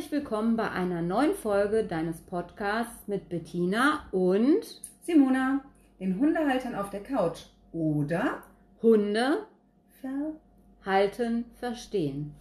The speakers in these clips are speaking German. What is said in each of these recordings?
Herzlich willkommen bei einer neuen Folge deines Podcasts mit Bettina und Simona, den Hundehaltern auf der Couch oder Hunde verhalten, verstehen.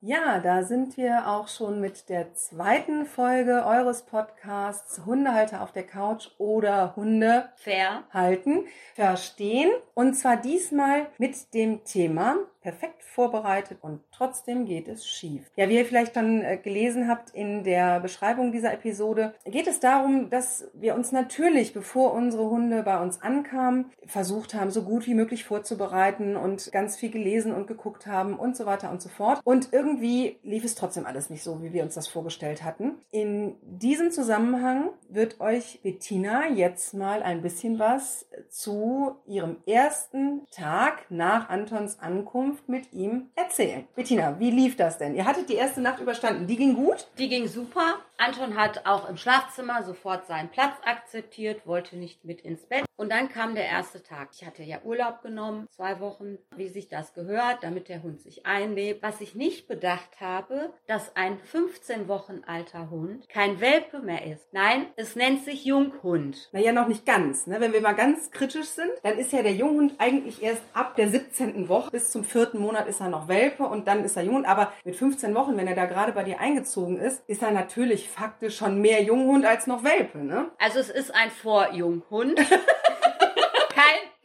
Ja, da sind wir auch schon mit der zweiten Folge eures Podcasts Hundehalter auf der Couch oder Hunde verhalten, verstehen. Und zwar diesmal mit dem Thema perfekt vorbereitet und trotzdem geht es schief. Ja, wie ihr vielleicht schon äh, gelesen habt in der Beschreibung dieser Episode, geht es darum, dass wir uns natürlich, bevor unsere Hunde bei uns ankamen, versucht haben, so gut wie möglich vorzubereiten und ganz viel gelesen und geguckt haben und so weiter und so fort. Und irgendwie lief es trotzdem alles nicht so, wie wir uns das vorgestellt hatten. In diesem Zusammenhang wird euch Bettina jetzt mal ein bisschen was zu ihrem ersten Tag nach Antons Ankunft Zusammenkunft mit ihm erzählen. Bettina, wie lief das denn? Ihr hattet die erste Nacht überstanden. Die ging gut? Die ging super. Anton hat auch im Schlafzimmer sofort seinen Platz akzeptiert, wollte nicht mit ins Bett. Und dann kam der erste Tag. Ich hatte ja Urlaub genommen, zwei Wochen, wie sich das gehört, damit der Hund sich einlebt. Was ich nicht bedacht habe, dass ein 15 Wochen alter Hund kein Welpe mehr ist. Nein, es nennt sich Junghund. Naja, noch nicht ganz. Ne? Wenn wir mal ganz kritisch sind, dann ist ja der Junghund eigentlich erst ab der 17. Woche bis zum 14 vierten Monat ist er noch Welpe und dann ist er Junghund. Aber mit 15 Wochen, wenn er da gerade bei dir eingezogen ist, ist er natürlich faktisch schon mehr Junghund als noch Welpe, ne? Also es ist ein Vorjunghund.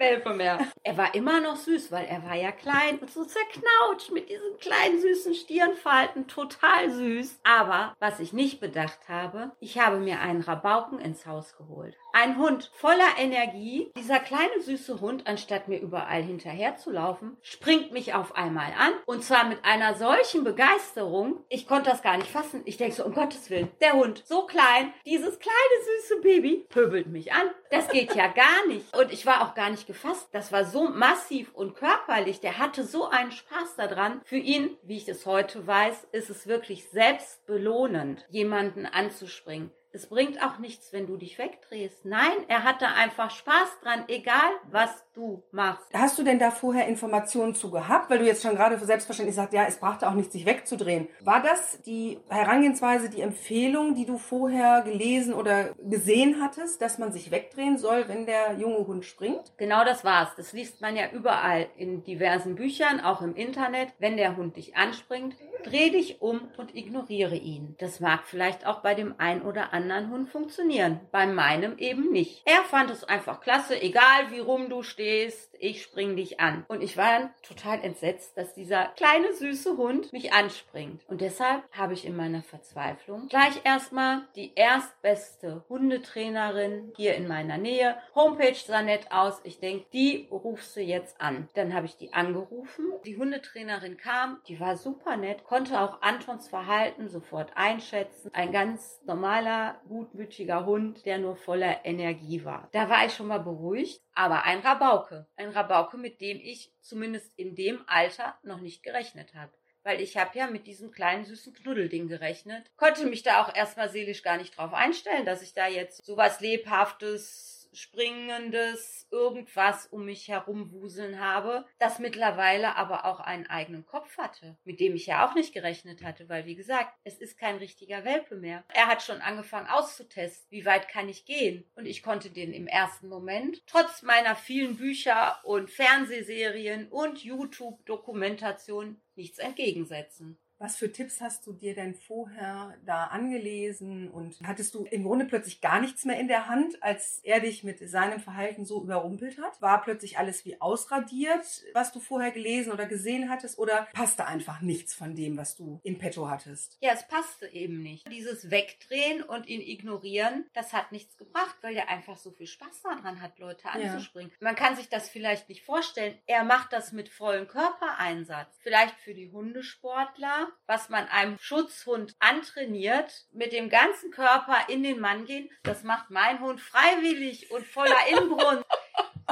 Welpe mehr. Er war immer noch süß, weil er war ja klein und so zerknautscht mit diesen kleinen süßen Stirnfalten. Total süß. Aber was ich nicht bedacht habe, ich habe mir einen Rabauken ins Haus geholt. Ein Hund voller Energie. Dieser kleine süße Hund, anstatt mir überall hinterher zu laufen, springt mich auf einmal an. Und zwar mit einer solchen Begeisterung. Ich konnte das gar nicht fassen. Ich denke so, um Gottes Willen, der Hund, so klein, dieses kleine süße Baby, pöbelt mich an. Das geht ja gar nicht. Und ich war auch gar nicht gefasst. Das war so massiv und körperlich. Der hatte so einen Spaß daran. Für ihn, wie ich es heute weiß, ist es wirklich selbstbelohnend, jemanden anzuspringen. Es bringt auch nichts, wenn du dich wegdrehst. Nein, er hatte einfach Spaß dran, egal was du machst. Hast du denn da vorher Informationen zu gehabt? Weil du jetzt schon gerade selbstverständlich sagst, ja, es brachte auch nichts, sich wegzudrehen. War das die Herangehensweise, die Empfehlung, die du vorher gelesen oder gesehen hattest, dass man sich wegdrehen soll, wenn der junge Hund springt? Genau das war's. Das liest man ja überall in diversen Büchern, auch im Internet. Wenn der Hund dich anspringt, dreh dich um und ignoriere ihn. Das mag vielleicht auch bei dem einen oder anderen anderen Hund funktionieren. Bei meinem eben nicht. Er fand es einfach klasse, egal wie rum du stehst, ich spring dich an. Und ich war dann total entsetzt, dass dieser kleine süße Hund mich anspringt. Und deshalb habe ich in meiner Verzweiflung gleich erstmal die erstbeste Hundetrainerin hier in meiner Nähe. Homepage sah nett aus. Ich denke, die rufst du jetzt an. Dann habe ich die angerufen. Die Hundetrainerin kam, die war super nett, konnte auch Antons Verhalten sofort einschätzen. Ein ganz normaler gutmütiger Hund, der nur voller Energie war. Da war ich schon mal beruhigt, aber ein Rabauke. Ein Rabauke, mit dem ich zumindest in dem Alter noch nicht gerechnet habe weil ich habe ja mit diesem kleinen süßen Knuddelding gerechnet. Konnte mich da auch erstmal seelisch gar nicht drauf einstellen, dass ich da jetzt sowas lebhaftes springendes irgendwas um mich herum wuseln habe, das mittlerweile aber auch einen eigenen Kopf hatte, mit dem ich ja auch nicht gerechnet hatte, weil wie gesagt, es ist kein richtiger Welpe mehr. Er hat schon angefangen auszutesten, wie weit kann ich gehen und ich konnte den im ersten Moment, trotz meiner vielen Bücher und Fernsehserien und YouTube-Dokumentation, nichts entgegensetzen. Was für Tipps hast du dir denn vorher da angelesen und hattest du im Grunde plötzlich gar nichts mehr in der Hand, als er dich mit seinem Verhalten so überrumpelt hat? War plötzlich alles wie ausradiert, was du vorher gelesen oder gesehen hattest oder passte einfach nichts von dem, was du in petto hattest? Ja, es passte eben nicht. Dieses Wegdrehen und ihn ignorieren, das hat nichts gebracht, weil er einfach so viel Spaß daran hat, Leute anzuspringen. Ja. Man kann sich das vielleicht nicht vorstellen. Er macht das mit vollem Körpereinsatz. Vielleicht für die Hundesportler was man einem Schutzhund antrainiert, mit dem ganzen Körper in den Mann gehen, das macht mein Hund freiwillig und voller Inbrunst.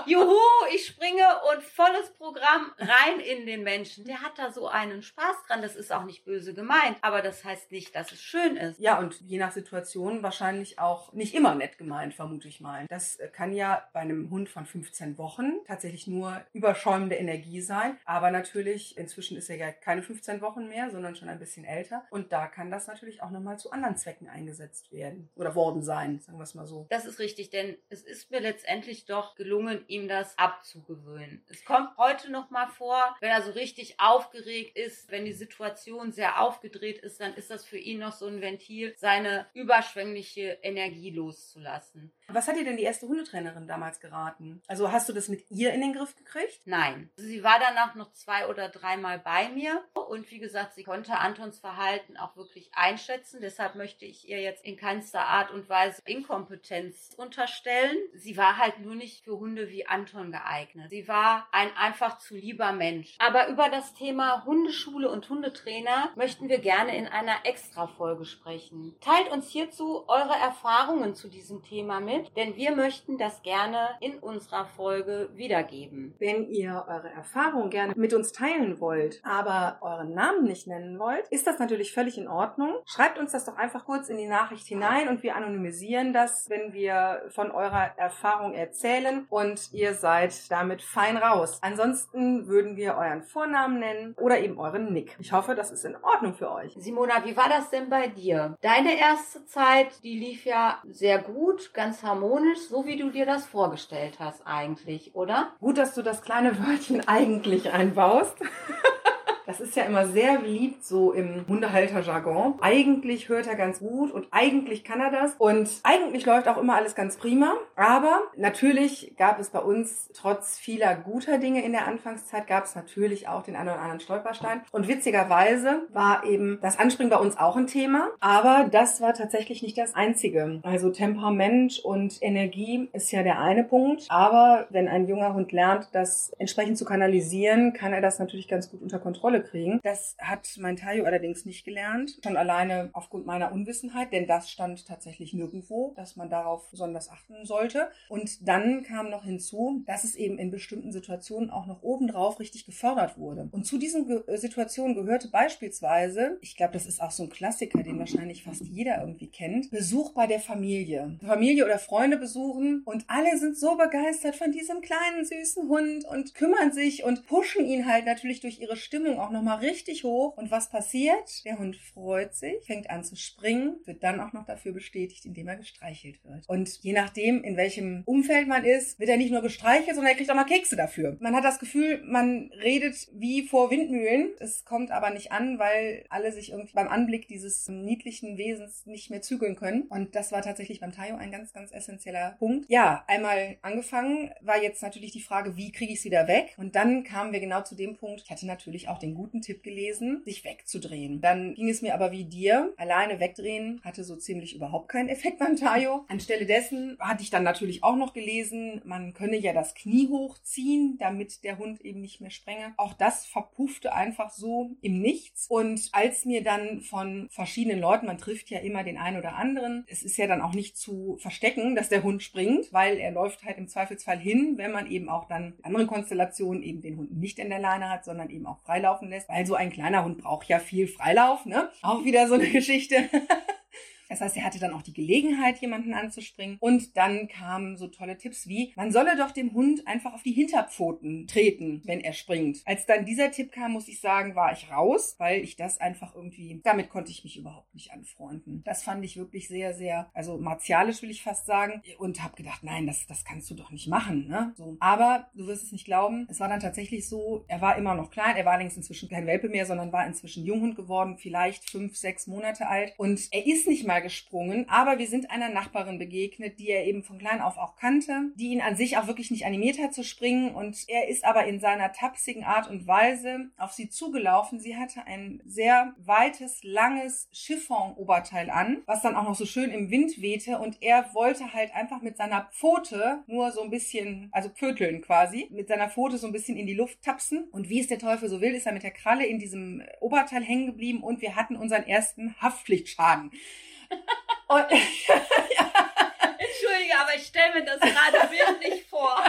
Juhu, ich springe und volles Programm rein in den Menschen. Der hat da so einen Spaß dran. Das ist auch nicht böse gemeint, aber das heißt nicht, dass es schön ist. Ja, und je nach Situation wahrscheinlich auch nicht immer nett gemeint, vermute ich mal. Das kann ja bei einem Hund von 15 Wochen tatsächlich nur überschäumende Energie sein. Aber natürlich, inzwischen ist er ja keine 15 Wochen mehr, sondern schon ein bisschen älter. Und da kann das natürlich auch nochmal zu anderen Zwecken eingesetzt werden oder worden sein, sagen wir es mal so. Das ist richtig, denn es ist mir letztendlich doch gelungen, ihm das abzugewöhnen. Es kommt heute noch mal vor, wenn er so richtig aufgeregt ist, wenn die Situation sehr aufgedreht ist, dann ist das für ihn noch so ein Ventil, seine überschwängliche Energie loszulassen. Was hat dir denn die erste Hundetrainerin damals geraten? Also hast du das mit ihr in den Griff gekriegt? Nein. Sie war danach noch zwei oder dreimal bei mir und wie gesagt, sie konnte Antons Verhalten auch wirklich einschätzen. Deshalb möchte ich ihr jetzt in keinster Art und Weise Inkompetenz unterstellen. Sie war halt nur nicht für Hunde wie Anton geeignet. Sie war ein einfach zu lieber Mensch. Aber über das Thema Hundeschule und Hundetrainer möchten wir gerne in einer Extra-Folge sprechen. Teilt uns hierzu eure Erfahrungen zu diesem Thema mit denn wir möchten das gerne in unserer Folge wiedergeben. Wenn ihr eure Erfahrung gerne mit uns teilen wollt, aber euren Namen nicht nennen wollt, ist das natürlich völlig in Ordnung. Schreibt uns das doch einfach kurz in die Nachricht hinein und wir anonymisieren das, wenn wir von eurer Erfahrung erzählen und ihr seid damit fein raus. Ansonsten würden wir euren Vornamen nennen oder eben euren Nick. Ich hoffe, das ist in Ordnung für euch. Simona, wie war das denn bei dir? Deine erste Zeit, die lief ja sehr gut, ganz harmonisch, so wie du dir das vorgestellt hast eigentlich, oder? Gut, dass du das kleine Wörtchen eigentlich einbaust. Das ist ja immer sehr beliebt so im Hundehalter-Jargon. Eigentlich hört er ganz gut und eigentlich kann er das und eigentlich läuft auch immer alles ganz prima. Aber natürlich gab es bei uns trotz vieler guter Dinge in der Anfangszeit gab es natürlich auch den einen oder anderen Stolperstein. Und witzigerweise war eben das Anspringen bei uns auch ein Thema. Aber das war tatsächlich nicht das einzige. Also Temperament und Energie ist ja der eine Punkt. Aber wenn ein junger Hund lernt, das entsprechend zu kanalisieren, kann er das natürlich ganz gut unter Kontrolle Kontrolle kriegen. Das hat mein Tayo allerdings nicht gelernt. Schon alleine aufgrund meiner Unwissenheit, denn das stand tatsächlich nirgendwo, dass man darauf besonders achten sollte. Und dann kam noch hinzu, dass es eben in bestimmten Situationen auch noch obendrauf richtig gefördert wurde. Und zu diesen Ge äh, Situationen gehörte beispielsweise, ich glaube, das ist auch so ein Klassiker, den wahrscheinlich fast jeder irgendwie kennt, Besuch bei der Familie. Familie oder Freunde besuchen und alle sind so begeistert von diesem kleinen süßen Hund und kümmern sich und pushen ihn halt natürlich durch ihre Stimmung auch nochmal richtig hoch. Und was passiert? Der Hund freut sich, fängt an zu springen, wird dann auch noch dafür bestätigt, indem er gestreichelt wird. Und je nachdem, in welchem Umfeld man ist, wird er nicht nur gestreichelt, sondern er kriegt auch mal Kekse dafür. Man hat das Gefühl, man redet wie vor Windmühlen. Es kommt aber nicht an, weil alle sich irgendwie beim Anblick dieses niedlichen Wesens nicht mehr zügeln können. Und das war tatsächlich beim Tayo ein ganz, ganz essentieller Punkt. Ja, einmal angefangen war jetzt natürlich die Frage, wie kriege ich es wieder weg? Und dann kamen wir genau zu dem Punkt, ich hatte natürlich auch den guten Tipp gelesen, sich wegzudrehen. Dann ging es mir aber wie dir. Alleine wegdrehen hatte so ziemlich überhaupt keinen Effekt beim Tayo. Anstelle dessen hatte ich dann natürlich auch noch gelesen, man könne ja das Knie hochziehen, damit der Hund eben nicht mehr sprenge. Auch das verpuffte einfach so im Nichts. Und als mir dann von verschiedenen Leuten, man trifft ja immer den einen oder anderen, es ist ja dann auch nicht zu verstecken, dass der Hund springt, weil er läuft halt im Zweifelsfall hin, wenn man eben auch dann andere Konstellationen eben den Hund nicht in der Leine hat, sondern eben auch freilaufen laufen lässt, weil so ein kleiner Hund braucht ja viel Freilauf, ne? Auch wieder so eine Geschichte. Das heißt, er hatte dann auch die Gelegenheit, jemanden anzuspringen. Und dann kamen so tolle Tipps wie, man solle doch dem Hund einfach auf die Hinterpfoten treten, wenn er springt. Als dann dieser Tipp kam, muss ich sagen, war ich raus, weil ich das einfach irgendwie, damit konnte ich mich überhaupt nicht anfreunden. Das fand ich wirklich sehr, sehr, also martialisch will ich fast sagen. Und habe gedacht, nein, das, das kannst du doch nicht machen. Ne? So. Aber du wirst es nicht glauben, es war dann tatsächlich so, er war immer noch klein, er war allerdings inzwischen kein Welpe mehr, sondern war inzwischen Junghund geworden, vielleicht fünf, sechs Monate alt. Und er ist nicht mal gesprungen, aber wir sind einer Nachbarin begegnet, die er eben von klein auf auch kannte, die ihn an sich auch wirklich nicht animiert hat zu springen und er ist aber in seiner tapsigen Art und Weise auf sie zugelaufen. Sie hatte ein sehr weites, langes Chiffon-Oberteil an, was dann auch noch so schön im Wind wehte und er wollte halt einfach mit seiner Pfote nur so ein bisschen, also pöteln quasi, mit seiner Pfote so ein bisschen in die Luft tapsen und wie es der Teufel so will, ist er mit der Kralle in diesem Oberteil hängen geblieben und wir hatten unseren ersten Haftpflichtschaden. Entschuldige, aber ich stelle mir das gerade bildlich vor.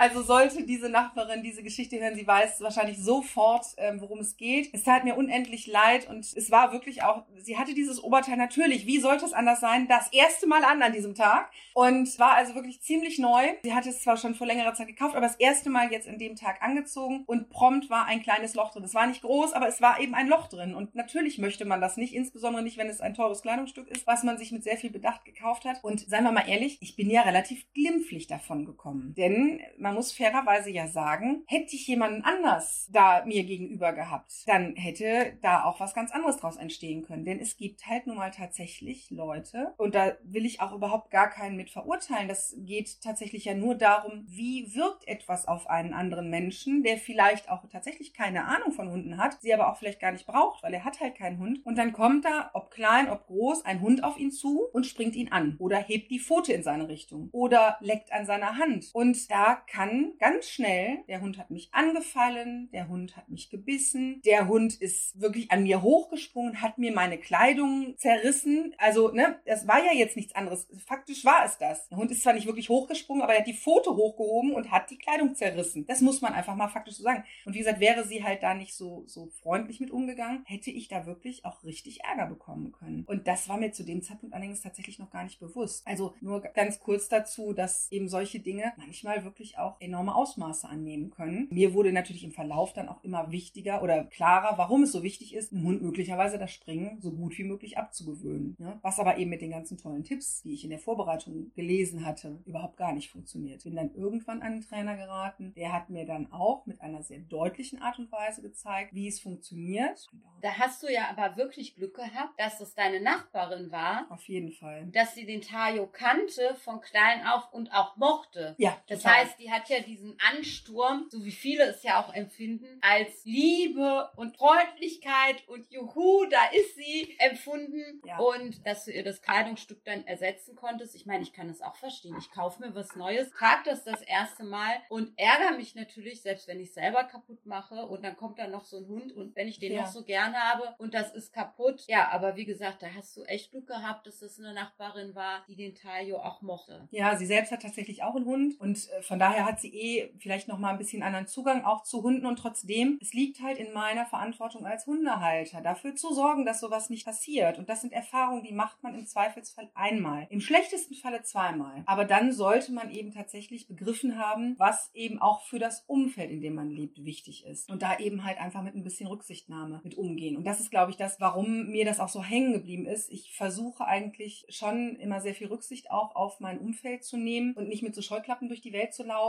Also sollte diese Nachbarin diese Geschichte hören, sie weiß wahrscheinlich sofort, ähm, worum es geht. Es tat mir unendlich leid und es war wirklich auch, sie hatte dieses Oberteil natürlich, wie sollte es anders sein, das erste Mal an an diesem Tag und war also wirklich ziemlich neu. Sie hatte es zwar schon vor längerer Zeit gekauft, aber das erste Mal jetzt in dem Tag angezogen und prompt war ein kleines Loch drin. Es war nicht groß, aber es war eben ein Loch drin und natürlich möchte man das nicht, insbesondere nicht, wenn es ein teures Kleidungsstück ist, was man sich mit sehr viel Bedacht gekauft hat. Und seien wir mal ehrlich, ich bin ja relativ glimpflich davon gekommen, denn man man muss fairerweise ja sagen, hätte ich jemanden anders da mir gegenüber gehabt, dann hätte da auch was ganz anderes draus entstehen können. Denn es gibt halt nun mal tatsächlich Leute, und da will ich auch überhaupt gar keinen mit verurteilen. Das geht tatsächlich ja nur darum, wie wirkt etwas auf einen anderen Menschen, der vielleicht auch tatsächlich keine Ahnung von Hunden hat, sie aber auch vielleicht gar nicht braucht, weil er hat halt keinen Hund. Und dann kommt da, ob klein, ob groß, ein Hund auf ihn zu und springt ihn an oder hebt die Pfote in seine Richtung oder leckt an seiner Hand. Und da kann kann ganz schnell, der Hund hat mich angefallen, der Hund hat mich gebissen, der Hund ist wirklich an mir hochgesprungen, hat mir meine Kleidung zerrissen. Also, ne, das war ja jetzt nichts anderes. Faktisch war es das. Der Hund ist zwar nicht wirklich hochgesprungen, aber er hat die Pfote hochgehoben und hat die Kleidung zerrissen. Das muss man einfach mal faktisch so sagen. Und wie gesagt, wäre sie halt da nicht so, so freundlich mit umgegangen, hätte ich da wirklich auch richtig Ärger bekommen können. Und das war mir zu dem Zeitpunkt allerdings tatsächlich noch gar nicht bewusst. Also nur ganz kurz dazu, dass eben solche Dinge manchmal wirklich auch auch enorme Ausmaße annehmen können. Mir wurde natürlich im Verlauf dann auch immer wichtiger oder klarer, warum es so wichtig ist, einem Hund möglicherweise das Springen so gut wie möglich abzugewöhnen. Ja? Was aber eben mit den ganzen tollen Tipps, die ich in der Vorbereitung gelesen hatte, überhaupt gar nicht funktioniert. Bin dann irgendwann an einen Trainer geraten, der hat mir dann auch mit einer sehr deutlichen Art und Weise gezeigt, wie es funktioniert. Da hast du ja aber wirklich Glück gehabt, dass es deine Nachbarin war. Auf jeden Fall. Dass sie den Tayo kannte von klein auf und auch mochte. Ja. Das total. heißt, die hat hat ja diesen Ansturm, so wie viele es ja auch empfinden, als Liebe und Freundlichkeit und Juhu, da ist sie empfunden. Ja. Und dass du ihr das Kleidungsstück dann ersetzen konntest. Ich meine, ich kann es auch verstehen. Ich kaufe mir was Neues, trage das das erste Mal und ärgere mich natürlich, selbst wenn ich selber kaputt mache und dann kommt da noch so ein Hund und wenn ich den ja. noch so gern habe und das ist kaputt. Ja, aber wie gesagt, da hast du echt Glück gehabt, dass das eine Nachbarin war, die den Tayo auch mochte. Ja, sie selbst hat tatsächlich auch einen Hund und äh, von daher hat sie eh vielleicht noch mal ein bisschen anderen Zugang auch zu Hunden und trotzdem, es liegt halt in meiner Verantwortung als Hundehalter, dafür zu sorgen, dass sowas nicht passiert. Und das sind Erfahrungen, die macht man im Zweifelsfall einmal. Im schlechtesten Falle zweimal. Aber dann sollte man eben tatsächlich begriffen haben, was eben auch für das Umfeld, in dem man lebt, wichtig ist. Und da eben halt einfach mit ein bisschen Rücksichtnahme mit umgehen. Und das ist, glaube ich, das, warum mir das auch so hängen geblieben ist. Ich versuche eigentlich schon immer sehr viel Rücksicht auch auf mein Umfeld zu nehmen und nicht mit so Scheuklappen durch die Welt zu laufen,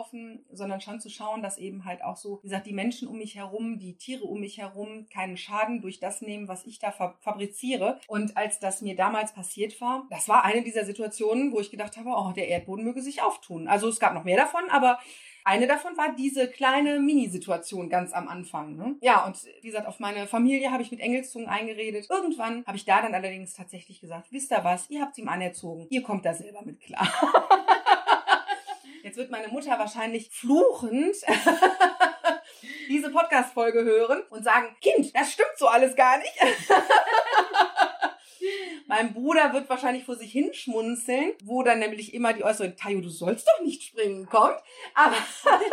sondern schon zu schauen, dass eben halt auch so, wie gesagt, die Menschen um mich herum, die Tiere um mich herum keinen Schaden durch das nehmen, was ich da fabriziere. Und als das mir damals passiert war, das war eine dieser Situationen, wo ich gedacht habe, oh, der Erdboden möge sich auftun. Also es gab noch mehr davon, aber eine davon war diese kleine Mini-Situation ganz am Anfang. Ne? Ja, und wie gesagt, auf meine Familie habe ich mit Engelszungen eingeredet. Irgendwann habe ich da dann allerdings tatsächlich gesagt, wisst ihr was, ihr habt ihm anerzogen, ihr kommt da selber mit klar. Jetzt wird meine Mutter wahrscheinlich fluchend diese Podcast-Folge hören und sagen, Kind, das stimmt so alles gar nicht. Mein Bruder wird wahrscheinlich vor sich hinschmunzeln, wo dann nämlich immer die Äußerung, Tayo, du sollst doch nicht springen, kommt. Aber,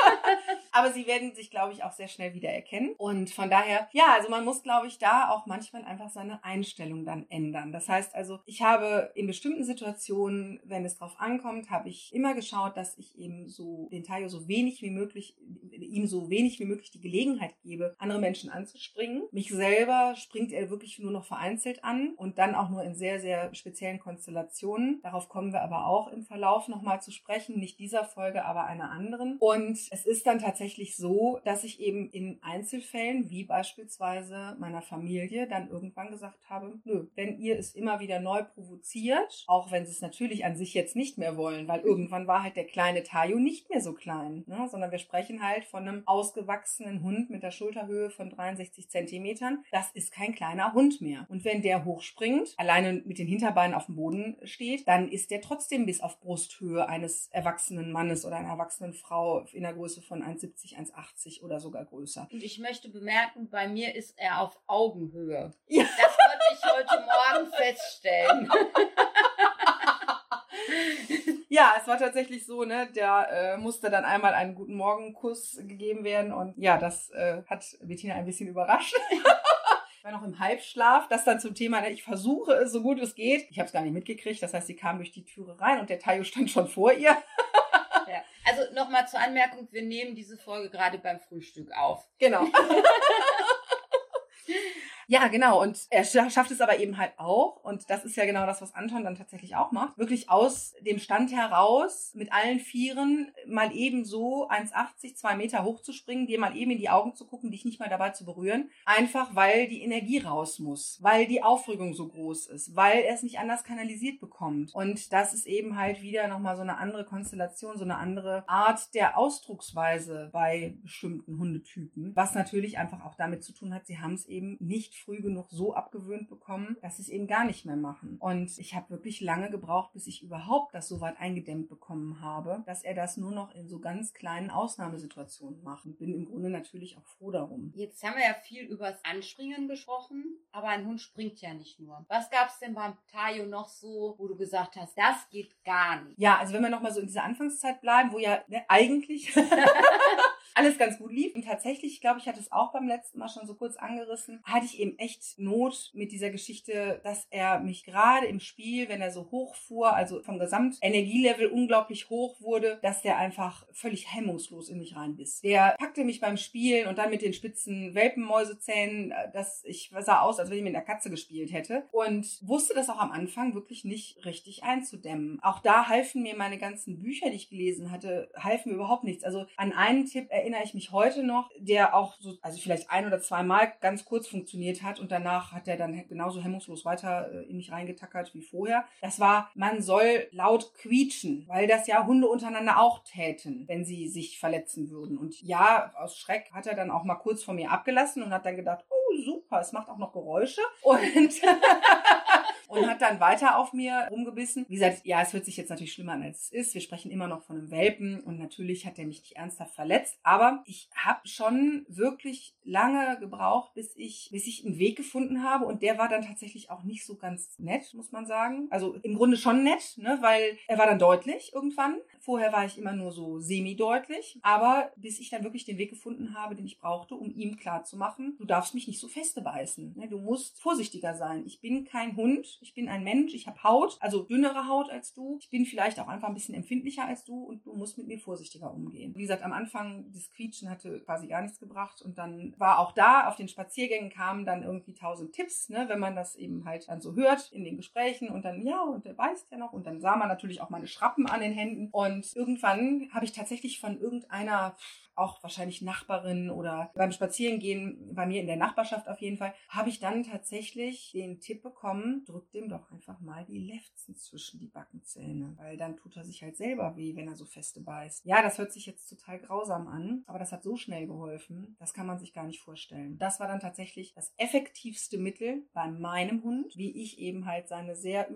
aber sie werden sich, glaube ich, auch sehr schnell wieder erkennen. Und von daher, ja, also man muss, glaube ich, da auch manchmal einfach seine Einstellung dann ändern. Das heißt also, ich habe in bestimmten Situationen, wenn es drauf ankommt, habe ich immer geschaut, dass ich eben so den Tayo so wenig wie möglich, ihm so wenig wie möglich die Gelegenheit gebe, andere Menschen anzuspringen. Mich selber springt er wirklich nur noch vereinzelt an und dann auch nur in sehr, sehr speziellen Konstellationen. Darauf kommen wir aber auch im Verlauf nochmal zu sprechen. Nicht dieser Folge, aber einer anderen. Und es ist dann tatsächlich so, dass ich eben in Einzelfällen, wie beispielsweise meiner Familie, dann irgendwann gesagt habe, nö, wenn ihr es immer wieder neu provoziert, auch wenn sie es natürlich an sich jetzt nicht mehr wollen, weil irgendwann war halt der kleine Tayo nicht mehr so klein, ne? sondern wir sprechen halt von einem ausgewachsenen Hund mit der Schulterhöhe von 63 Zentimetern. Das ist kein kleiner Hund mehr. Und wenn der hochspringt, alleine mit den Hinterbeinen auf dem Boden steht, dann ist der trotzdem bis auf Brusthöhe eines erwachsenen Mannes oder einer erwachsenen Frau in der Größe von 1,70, 1,80 oder sogar größer. Und ich möchte bemerken, bei mir ist er auf Augenhöhe. Ja. Das konnte ich heute Morgen feststellen. ja, es war tatsächlich so, ne, der äh, musste dann einmal einen guten Morgenkuss gegeben werden und ja, das äh, hat Bettina ein bisschen überrascht. war noch im Halbschlaf. Das dann zum Thema, ne, ich versuche es so gut es geht. Ich habe es gar nicht mitgekriegt. Das heißt, sie kam durch die Türe rein und der Tayo stand schon vor ihr. ja. Also nochmal zur Anmerkung, wir nehmen diese Folge gerade beim Frühstück auf. Genau. Ja, genau. Und er schafft es aber eben halt auch. Und das ist ja genau das, was Anton dann tatsächlich auch macht. Wirklich aus dem Stand heraus mit allen Vieren mal eben so 1,80, zwei Meter hoch zu springen, dir mal eben in die Augen zu gucken, dich nicht mal dabei zu berühren. Einfach weil die Energie raus muss, weil die Aufregung so groß ist, weil er es nicht anders kanalisiert bekommt. Und das ist eben halt wieder nochmal so eine andere Konstellation, so eine andere Art der Ausdrucksweise bei bestimmten Hundetypen, was natürlich einfach auch damit zu tun hat, sie haben es eben nicht früh genug so abgewöhnt bekommen, dass sie es eben gar nicht mehr machen. Und ich habe wirklich lange gebraucht, bis ich überhaupt das so weit eingedämmt bekommen habe, dass er das nur noch in so ganz kleinen Ausnahmesituationen macht. Und bin im Grunde natürlich auch froh darum. Jetzt haben wir ja viel übers Anspringen gesprochen, aber ein Hund springt ja nicht nur. Was gab es denn beim Tayo noch so, wo du gesagt hast, das geht gar nicht? Ja, also wenn wir nochmal so in dieser Anfangszeit bleiben, wo ja ne, eigentlich alles ganz gut lief. Und tatsächlich, glaube ich, hatte es auch beim letzten Mal schon so kurz angerissen, hatte ich eben echt Not mit dieser Geschichte, dass er mich gerade im Spiel, wenn er so hoch fuhr, also vom Gesamtenergielevel unglaublich hoch wurde, dass der einfach völlig hemmungslos in mich reinbiss. Der packte mich beim Spielen und dann mit den spitzen Welpenmäusezähnen, äh, dass ich sah aus, als wenn ich mit einer Katze gespielt hätte und wusste das auch am Anfang wirklich nicht richtig einzudämmen. Auch da halfen mir meine ganzen Bücher, die ich gelesen hatte, halfen mir überhaupt nichts. Also an einen Tipp erinnere ich mich heute noch, der auch so, also vielleicht ein oder zweimal ganz kurz funktioniert hat und danach hat er dann genauso hemmungslos weiter äh, in mich reingetackert wie vorher. Das war, man soll laut quietschen, weil das ja Hunde untereinander auch täten, wenn sie sich verletzen würden. Und ja, aus Schreck hat er dann auch mal kurz von mir abgelassen und hat dann gedacht, oh super, es macht auch noch Geräusche. Und und hat dann weiter auf mir rumgebissen. Wie gesagt, ja, es hört sich jetzt natürlich schlimmer an, als es ist. Wir sprechen immer noch von einem Welpen und natürlich hat er mich nicht ernsthaft verletzt, aber ich habe schon wirklich lange gebraucht, bis ich, bis ich einen Weg gefunden habe und der war dann tatsächlich auch nicht so ganz nett, muss man sagen. Also im Grunde schon nett, ne, weil er war dann deutlich irgendwann. Vorher war ich immer nur so semi-deutlich, aber bis ich dann wirklich den Weg gefunden habe, den ich brauchte, um ihm klarzumachen, du darfst mich nicht so feste beißen. Ne? Du musst vorsichtiger sein. Ich bin kein Hund, ich bin ein Mensch, ich habe Haut, also dünnere Haut als du. Ich bin vielleicht auch einfach ein bisschen empfindlicher als du und du musst mit mir vorsichtiger umgehen. Wie gesagt, am Anfang das Quietschen hatte quasi gar nichts gebracht und dann war auch da auf den Spaziergängen kamen dann irgendwie tausend Tipps, ne, wenn man das eben halt dann so hört in den Gesprächen und dann ja und der beißt ja noch und dann sah man natürlich auch meine Schrappen an den Händen und irgendwann habe ich tatsächlich von irgendeiner auch wahrscheinlich Nachbarin oder beim Spazierengehen bei mir in der Nachbarschaft auf jeden Fall, habe ich dann tatsächlich den Tipp bekommen, drück dem doch einfach mal die Lefzen zwischen die Backenzähne, weil dann tut er sich halt selber weh, wenn er so feste beißt. Ja, das hört sich jetzt total grausam an, aber das hat so schnell geholfen, das kann man sich gar nicht vorstellen. Das war dann tatsächlich das effektivste Mittel bei meinem Hund, wie ich eben halt seine sehr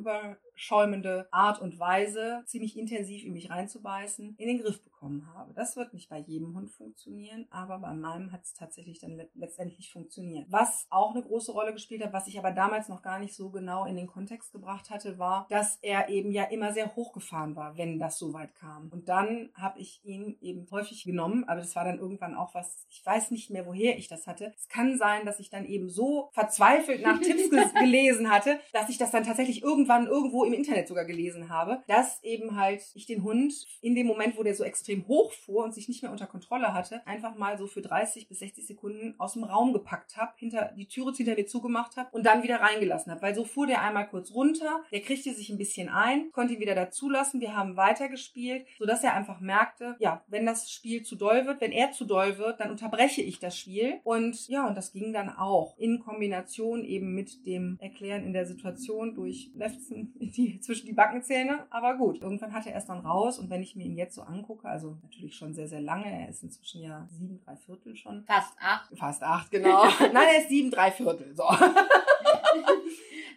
überschäumende Art und Weise, ziemlich intensiv in mich reinzubeißen, in den Griff bekommen habe. Das wird nicht bei jedem Hund funktionieren, aber bei meinem hat es tatsächlich dann letztendlich funktioniert. Was auch eine große Rolle gespielt hat, was ich aber damals noch gar nicht so genau in den Kontext gebracht hatte, war, dass er eben ja immer sehr hochgefahren war, wenn das so weit kam. Und dann habe ich ihn eben häufig genommen, aber das war dann irgendwann auch was, ich weiß nicht mehr, woher ich das hatte. Es kann sein, dass ich dann eben so verzweifelt nach Tipps gelesen hatte, dass ich das dann tatsächlich irgendwann irgendwo im Internet sogar gelesen habe, dass eben halt ich den Hund in dem Moment, wo der so extrem hoch fuhr und sich nicht mehr unter Kontrolle Kontrolle hatte, einfach mal so für 30 bis 60 Sekunden aus dem Raum gepackt habe, hinter die Türe hinter mir zugemacht habe und dann wieder reingelassen habe. Weil so fuhr der einmal kurz runter, der kriegte sich ein bisschen ein, konnte ihn wieder dazulassen. Wir haben weitergespielt, sodass er einfach merkte, ja, wenn das Spiel zu doll wird, wenn er zu doll wird, dann unterbreche ich das Spiel. Und ja, und das ging dann auch in Kombination eben mit dem Erklären in der Situation durch Lefzen die, zwischen die Backenzähne. Aber gut, irgendwann hatte er es dann raus und wenn ich mir ihn jetzt so angucke, also natürlich schon sehr, sehr lange, er ist inzwischen ja sieben, drei Viertel schon. Fast acht. Fast acht, genau. Nein, er ist sieben, drei Viertel. So.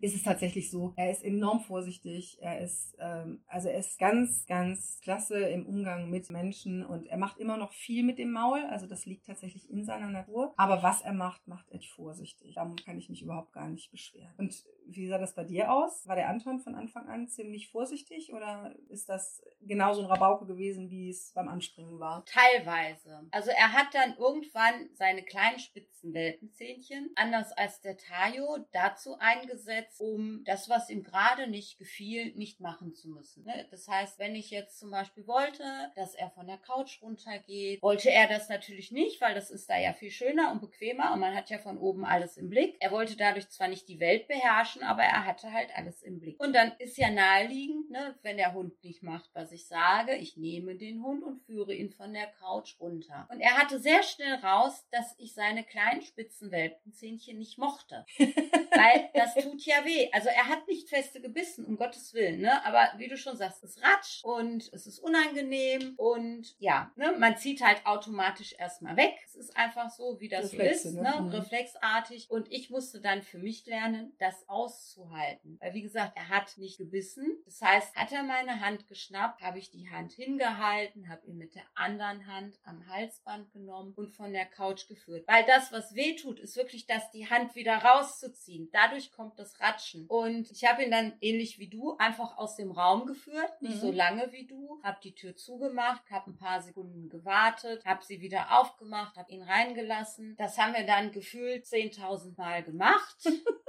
Ist es tatsächlich so. Er ist enorm vorsichtig. Er ist, ähm, also er ist ganz, ganz klasse im Umgang mit Menschen und er macht immer noch viel mit dem Maul. Also das liegt tatsächlich in seiner Natur. Aber was er macht, macht er vorsichtig. Da kann ich mich überhaupt gar nicht beschweren. Und Wie sah das bei dir aus? War der Anton von Anfang an ziemlich vorsichtig oder ist das genauso ein Rabauke gewesen, wie es beim Anspringen war? Teilweise. Also er hat dann irgendwann seine kleinen spitzen Welpenzähnchen, anders als der Tayo, dazu eingesetzt, um das, was ihm gerade nicht gefiel, nicht machen zu müssen. Ne? Das heißt, wenn ich jetzt zum Beispiel wollte, dass er von der Couch runtergeht, wollte er das natürlich nicht, weil das ist da ja viel schöner und bequemer und man hat ja von oben alles im Blick. Er wollte dadurch zwar nicht die Welt beherrschen, aber er hatte halt alles im Blick. Und dann ist ja naheliegend, ne, wenn der Hund nicht macht, was ich sage, ich nehme den Hund und führe ihn von der Couch runter. Und er hatte sehr schnell raus, dass ich seine kleinen spitzen Welpenzähnchen nicht mochte. Weil das tut ja weh. Also er hat nicht feste gebissen, um Gottes Willen, ne? Aber wie du schon sagst, es ratscht und es ist unangenehm und ja, ne? Man zieht halt automatisch erstmal weg. Es ist einfach so, wie das Reflexe, so ist, ne? ne? Mhm. Reflexartig. Und ich musste dann für mich lernen, das auszuhalten. Weil wie gesagt, er hat nicht gebissen. Das heißt, hat er meine Hand geschnappt, habe ich die Hand hingehalten, habe ihn mit der anderen Hand am Halsband genommen und von der Couch geführt. Weil das, was weh tut, ist wirklich, dass die Hand wieder rauszuziehen. Dadurch kommt das Ratschen. Und ich habe ihn dann ähnlich wie du einfach aus dem Raum geführt, nicht mhm. so lange wie du, habe die Tür zugemacht, habe ein paar Sekunden gewartet, habe sie wieder aufgemacht, habe ihn reingelassen. Das haben wir dann gefühlt 10.000 Mal gemacht.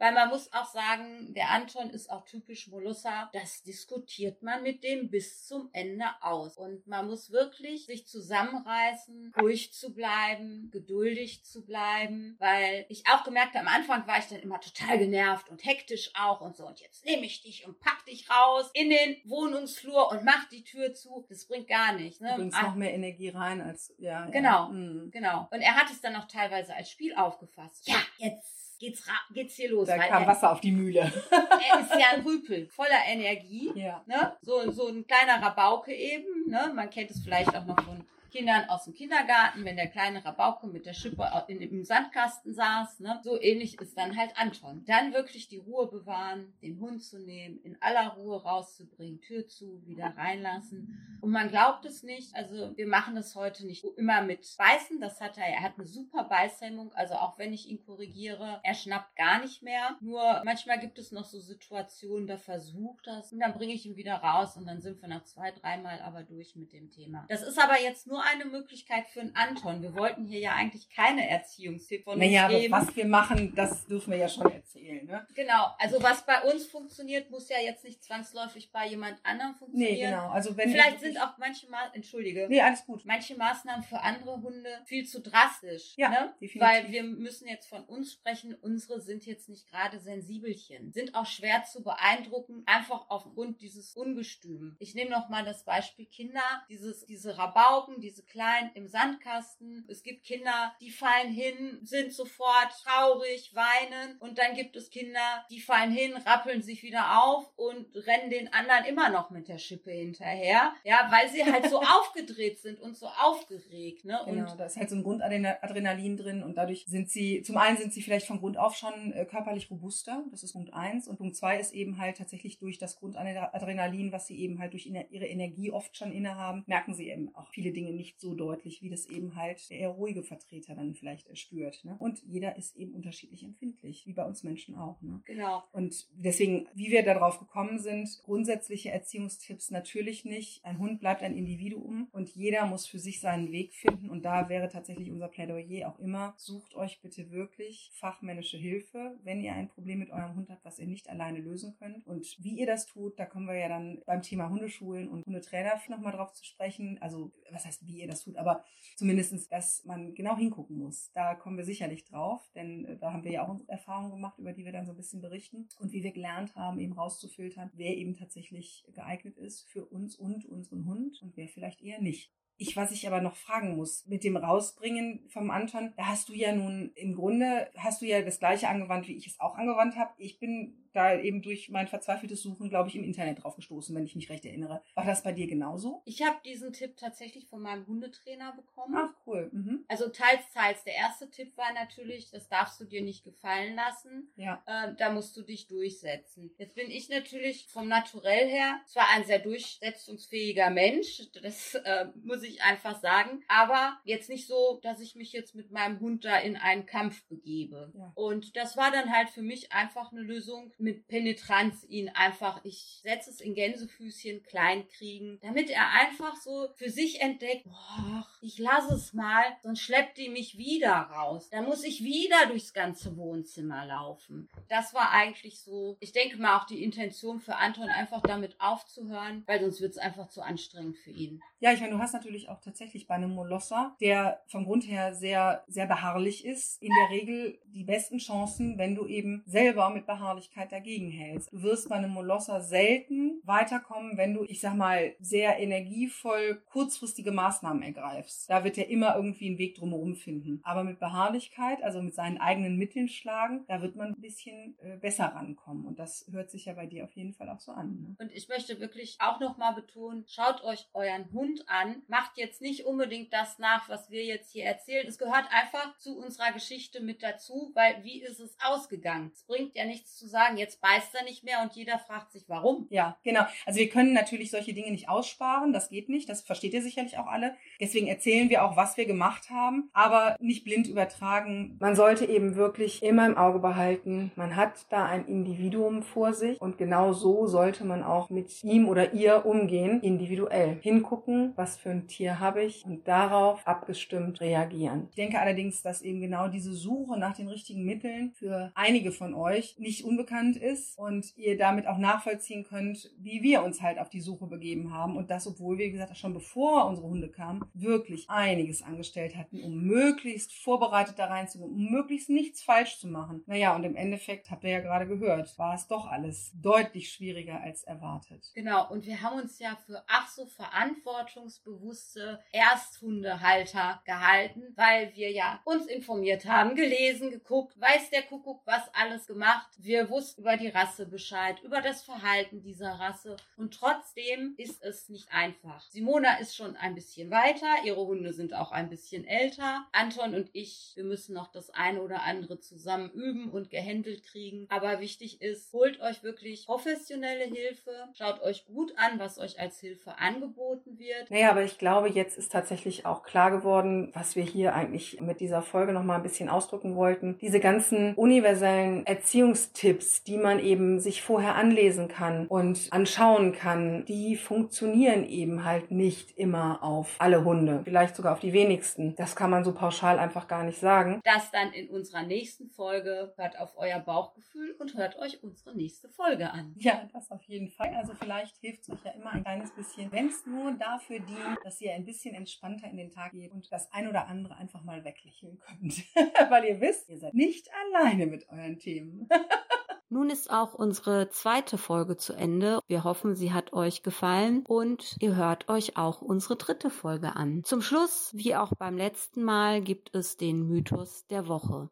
Weil man muss auch sagen, der Anton ist auch typisch Molosser. Das diskutiert man mit dem bis zum Ende aus. Und man muss wirklich sich zusammenreißen, ruhig zu bleiben, geduldig zu bleiben. Weil ich auch gemerkt habe, am Anfang war ich dann immer total genervt und hektisch auch und so. Und jetzt nehme ich dich und pack dich raus in den Wohnungsflur und mach die Tür zu. Das bringt gar nichts. Ne? Du bringst noch mehr Energie rein als, ja. Genau, ja. Mhm. genau. Und er hat es dann auch teilweise als Spiel aufgefasst. Ja, jetzt geht's, geht's hier los. Da kam er, Wasser auf die Mühle. er ist ja ein Rüpel, voller Energie. Ja. Ne? So, so ein kleiner Rabauke eben. Ne? Man kennt es vielleicht auch noch von Kindern aus dem Kindergarten, wenn der kleine Rabauke mit der Schippe im Sandkasten saß. Ne? So ähnlich ist dann halt Anton. Dann wirklich die Ruhe bewahren, den Hund zu nehmen, in aller Ruhe rauszubringen, Tür zu, wieder reinlassen. Und man glaubt es nicht, also wir machen das heute nicht immer mit Beißen, das hat er, er hat eine super Beißhemmung, also auch wenn ich ihn korrigiere, er schnappt gar nicht mehr. Nur manchmal gibt es noch so Situationen, da versucht das und dann bringe ich ihn wieder raus und dann sind wir nach zwei, dreimal aber durch mit dem Thema. Das ist aber jetzt nur nur eine Möglichkeit für einen Anton. Wir wollten hier ja eigentlich keine Erziehungstipps von naja, uns geben. Naja, was wir machen, das dürfen wir ja schon erzählen. Ne? Genau. Also was bei uns funktioniert, muss ja jetzt nicht zwangsläufig bei jemand anderem funktionieren. Nee, genau. Also wenn Vielleicht sind auch manche Maßnahmen, entschuldige. Nee, alles gut. Manche Maßnahmen für andere Hunde viel zu drastisch. Ja, ne? definitiv. Weil wir müssen jetzt von uns sprechen. Unsere sind jetzt nicht gerade Sensibelchen. Sind auch schwer zu beeindrucken, einfach aufgrund dieses Ungestüm. Ich nehme noch mal das Beispiel Kinder. Dieses, diese Rabauken, diese klein im Sandkasten. Es gibt Kinder, die fallen hin, sind sofort traurig, weinen und dann gibt es Kinder, die fallen hin, rappeln sich wieder auf und rennen den anderen immer noch mit der Schippe hinterher. Ja, weil sie halt so aufgedreht sind und so aufgeregt. Ne? Genau, da ist halt so ein Grundadrenalin drin und dadurch sind sie, zum einen sind sie vielleicht von Grund auf schon äh, körperlich robuster, das ist Punkt eins und Punkt zwei ist eben halt tatsächlich durch das Grundadrenalin, was sie eben halt durch ihre Energie oft schon innehaben, merken sie eben auch viele Dinge nicht so deutlich, wie das eben halt der eher ruhige Vertreter dann vielleicht spürt. Ne? Und jeder ist eben unterschiedlich empfindlich, wie bei uns Menschen auch. Ne? Genau. Und deswegen, wie wir darauf gekommen sind, grundsätzliche Erziehungstipps natürlich nicht. Ein Hund bleibt ein Individuum und jeder muss für sich seinen Weg finden. Und da wäre tatsächlich unser Plädoyer auch immer, sucht euch bitte wirklich fachmännische Hilfe, wenn ihr ein Problem mit eurem Hund habt, was ihr nicht alleine lösen könnt. Und wie ihr das tut, da kommen wir ja dann beim Thema Hundeschulen und Hundetrainer nochmal drauf zu sprechen. Also, was heißt, wie ihr das tut, aber zumindestens, dass man genau hingucken muss. Da kommen wir sicherlich drauf, denn äh, da haben wir ja auch Erfahrungen gemacht, über die wir dann so ein bisschen berichten und wie wir gelernt haben, eben rauszufiltern, wer eben tatsächlich geeignet ist für uns und unseren Hund und wer vielleicht eher nicht. Ich, was ich aber noch fragen muss, mit dem Rausbringen vom Anton, da hast du ja nun im Grunde, hast du ja das gleiche angewandt, wie ich es auch angewandt habe. Ich bin da eben durch mein verzweifeltes Suchen, glaube ich, im Internet drauf gestoßen, wenn ich mich recht erinnere. War das bei dir genauso? Ich habe diesen Tipp tatsächlich von meinem Hundetrainer bekommen. Ach, cool. Mhm. Also teils, teils. Der erste Tipp war natürlich, das darfst du dir nicht gefallen lassen. Ja. Äh, da musst du dich durchsetzen. Jetzt bin ich natürlich vom Naturell her zwar ein sehr durchsetzungsfähiger Mensch, das äh, muss ich einfach sagen, aber jetzt nicht so, dass ich mich jetzt mit meinem Hund da in einen Kampf begebe. Ja. Und das war dann halt für mich einfach eine Lösung mit Penetranz, ihn einfach, ich setze es in Gänsefüßchen klein kriegen, damit er einfach so für sich entdeckt, boah, ich lasse es mal, sonst schleppt die mich wieder raus. Dann muss ich wieder durchs ganze Wohnzimmer laufen. Das war eigentlich so, ich denke mal auch die Intention für Anton einfach damit aufzuhören, weil sonst wird es einfach zu anstrengend für ihn. Ja, ich meine, du hast natürlich auch tatsächlich bei einem Molosser, der vom Grund her sehr, sehr beharrlich ist, in der Regel die besten Chancen, wenn du eben selber mit Beharrlichkeit dagegen hältst. Du wirst bei einem Molosser selten weiterkommen, wenn du, ich sag mal, sehr energievoll kurzfristige Maßnahmen ergreifst. Da wird er immer irgendwie einen Weg drumherum finden. Aber mit Beharrlichkeit, also mit seinen eigenen Mitteln schlagen, da wird man ein bisschen äh, besser rankommen. Und das hört sich ja bei dir auf jeden Fall auch so an. Ne? Und ich möchte wirklich auch nochmal betonen, schaut euch euren Hund an, macht jetzt nicht unbedingt das nach, was wir jetzt hier erzählen. Es gehört einfach zu unserer Geschichte mit dazu, weil wie ist es ausgegangen? Es bringt ja nichts zu sagen, jetzt beißt er nicht mehr und jeder fragt sich, warum. Ja, genau. Also wir können natürlich solche Dinge nicht aussparen, das geht nicht, das versteht ihr sicherlich auch alle. Deswegen erzählen wir auch, was wir gemacht haben, aber nicht blind übertragen. Man sollte eben wirklich immer im Auge behalten, man hat da ein Individuum vor sich und genau so sollte man auch mit ihm oder ihr umgehen, individuell. Hingucken, was für ein Tier habe ich und darauf abgestimmt reagieren. Ich denke allerdings, dass eben genau diese Suche nach den richtigen Mitteln für einige von euch nicht unbekannt ist und ihr damit auch nachvollziehen könnt, wie wir uns halt auf die Suche begeben haben und das, obwohl wir, wie gesagt, schon bevor unsere Hunde kamen, wirklich einiges angestellt hatten, um möglichst vorbereitet da reinzugehen, um möglichst nichts falsch zu machen. Naja, und im Endeffekt habt ihr ja gerade gehört, war es doch alles deutlich schwieriger als erwartet. Genau, und wir haben uns ja für ach so verantwortungsbewusste Ersthundehalter gehalten, weil wir ja uns informiert haben, gelesen, geguckt, weiß der Kuckuck was alles gemacht. Wir wussten über die Rasse Bescheid, über das Verhalten dieser Rasse und trotzdem ist es nicht einfach. Simona ist schon ein bisschen weiter, ihre Hunde sind auch ein bisschen älter. Anton und ich, wir müssen noch das eine oder andere zusammen üben und gehändelt kriegen. Aber wichtig ist, holt euch wirklich professionelle Hilfe, schaut euch gut an, was euch als Hilfe angeboten wird. Naja, aber ich glaube, jetzt ist tatsächlich auch klar geworden, was wir hier eigentlich mit dieser Folge nochmal ein bisschen ausdrücken wollten. Diese ganzen universellen Erziehungstipps, die man eben sich vorher anlesen kann und anschauen kann, die funktionieren eben halt nicht immer auf alle Hunde. Vielleicht sogar auf die wenigsten. Das kann man so pauschal einfach gar nicht sagen. Das dann in unserer nächsten Folge. Hört auf euer Bauchgefühl und hört euch unsere nächste Folge an. Ja, das auf jeden Fall. Also vielleicht hilft es euch ja immer ein kleines bisschen, wenn es nur dafür dient, dass ihr ein bisschen entspannter in den Tag geht und das ein oder andere einfach mal weglächeln könnt. Weil ihr wisst, ihr seid nicht alleine mit euren Themen. Nun ist auch unsere zweite Folge zu Ende. Wir hoffen, sie hat euch gefallen und ihr hört euch auch unsere dritte Folge an. Zum Schluss, wie auch beim letzten Mal, gibt es den Mythos der Woche.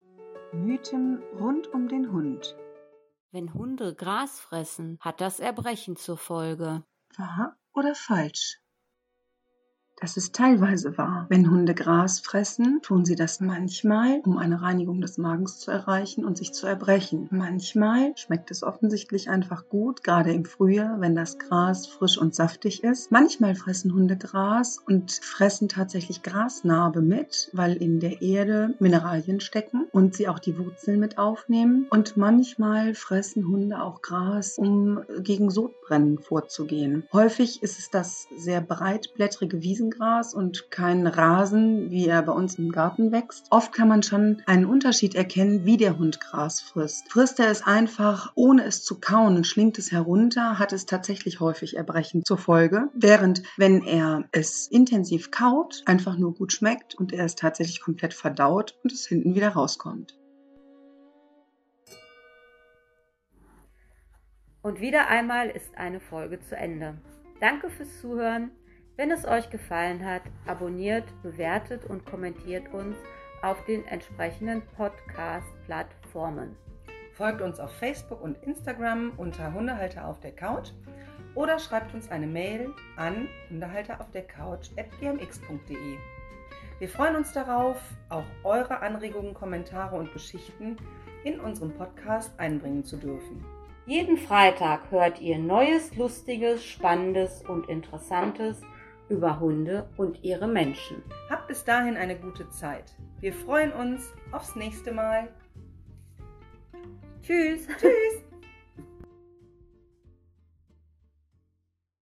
Mythen rund um den Hund. Wenn Hunde Gras fressen, hat das Erbrechen zur Folge. Wahr oder falsch? Das ist teilweise wahr. Wenn Hunde Gras fressen, tun sie das manchmal, um eine Reinigung des Magens zu erreichen und sich zu erbrechen. Manchmal schmeckt es offensichtlich einfach gut, gerade im Frühjahr, wenn das Gras frisch und saftig ist. Manchmal fressen Hunde Gras und fressen tatsächlich Grasnarbe mit, weil in der Erde Mineralien stecken und sie auch die Wurzeln mit aufnehmen. Und manchmal fressen Hunde auch Gras, um gegen Sodbrennen vorzugehen. Häufig ist es das sehr breitblättrige Wiesen Wiesengras und kein Rasen, wie er bei uns im Garten wächst. Oft kann man schon einen Unterschied erkennen, wie der Hund Gras frisst. Frisst er es einfach, ohne es zu kauen und schlingt es herunter, hat es tatsächlich häufig Erbrechen zur Folge. Während wenn er es intensiv kaut, einfach nur gut schmeckt und er es tatsächlich komplett verdaut und es hinten wieder rauskommt. Und wieder einmal ist eine Folge zu Ende. Danke fürs Zuhören. Wenn es euch gefallen hat, abonniert, bewertet und kommentiert uns auf den entsprechenden Podcast-Plattformen. Folgt uns auf Facebook und Instagram unter Hundehalter auf der Couch oder schreibt uns eine Mail an hundehalteraufdercouch.gmx.de. Wir freuen uns darauf, auch eure Anregungen, Kommentare und Geschichten in unserem Podcast einbringen zu dürfen. Jeden Freitag hört ihr Neues, Lustiges, Spannendes und Interessantes über Hunde und ihre Menschen. Habt bis dahin eine gute Zeit. Wir freuen uns aufs nächste Mal. Tschüss. Tschüss.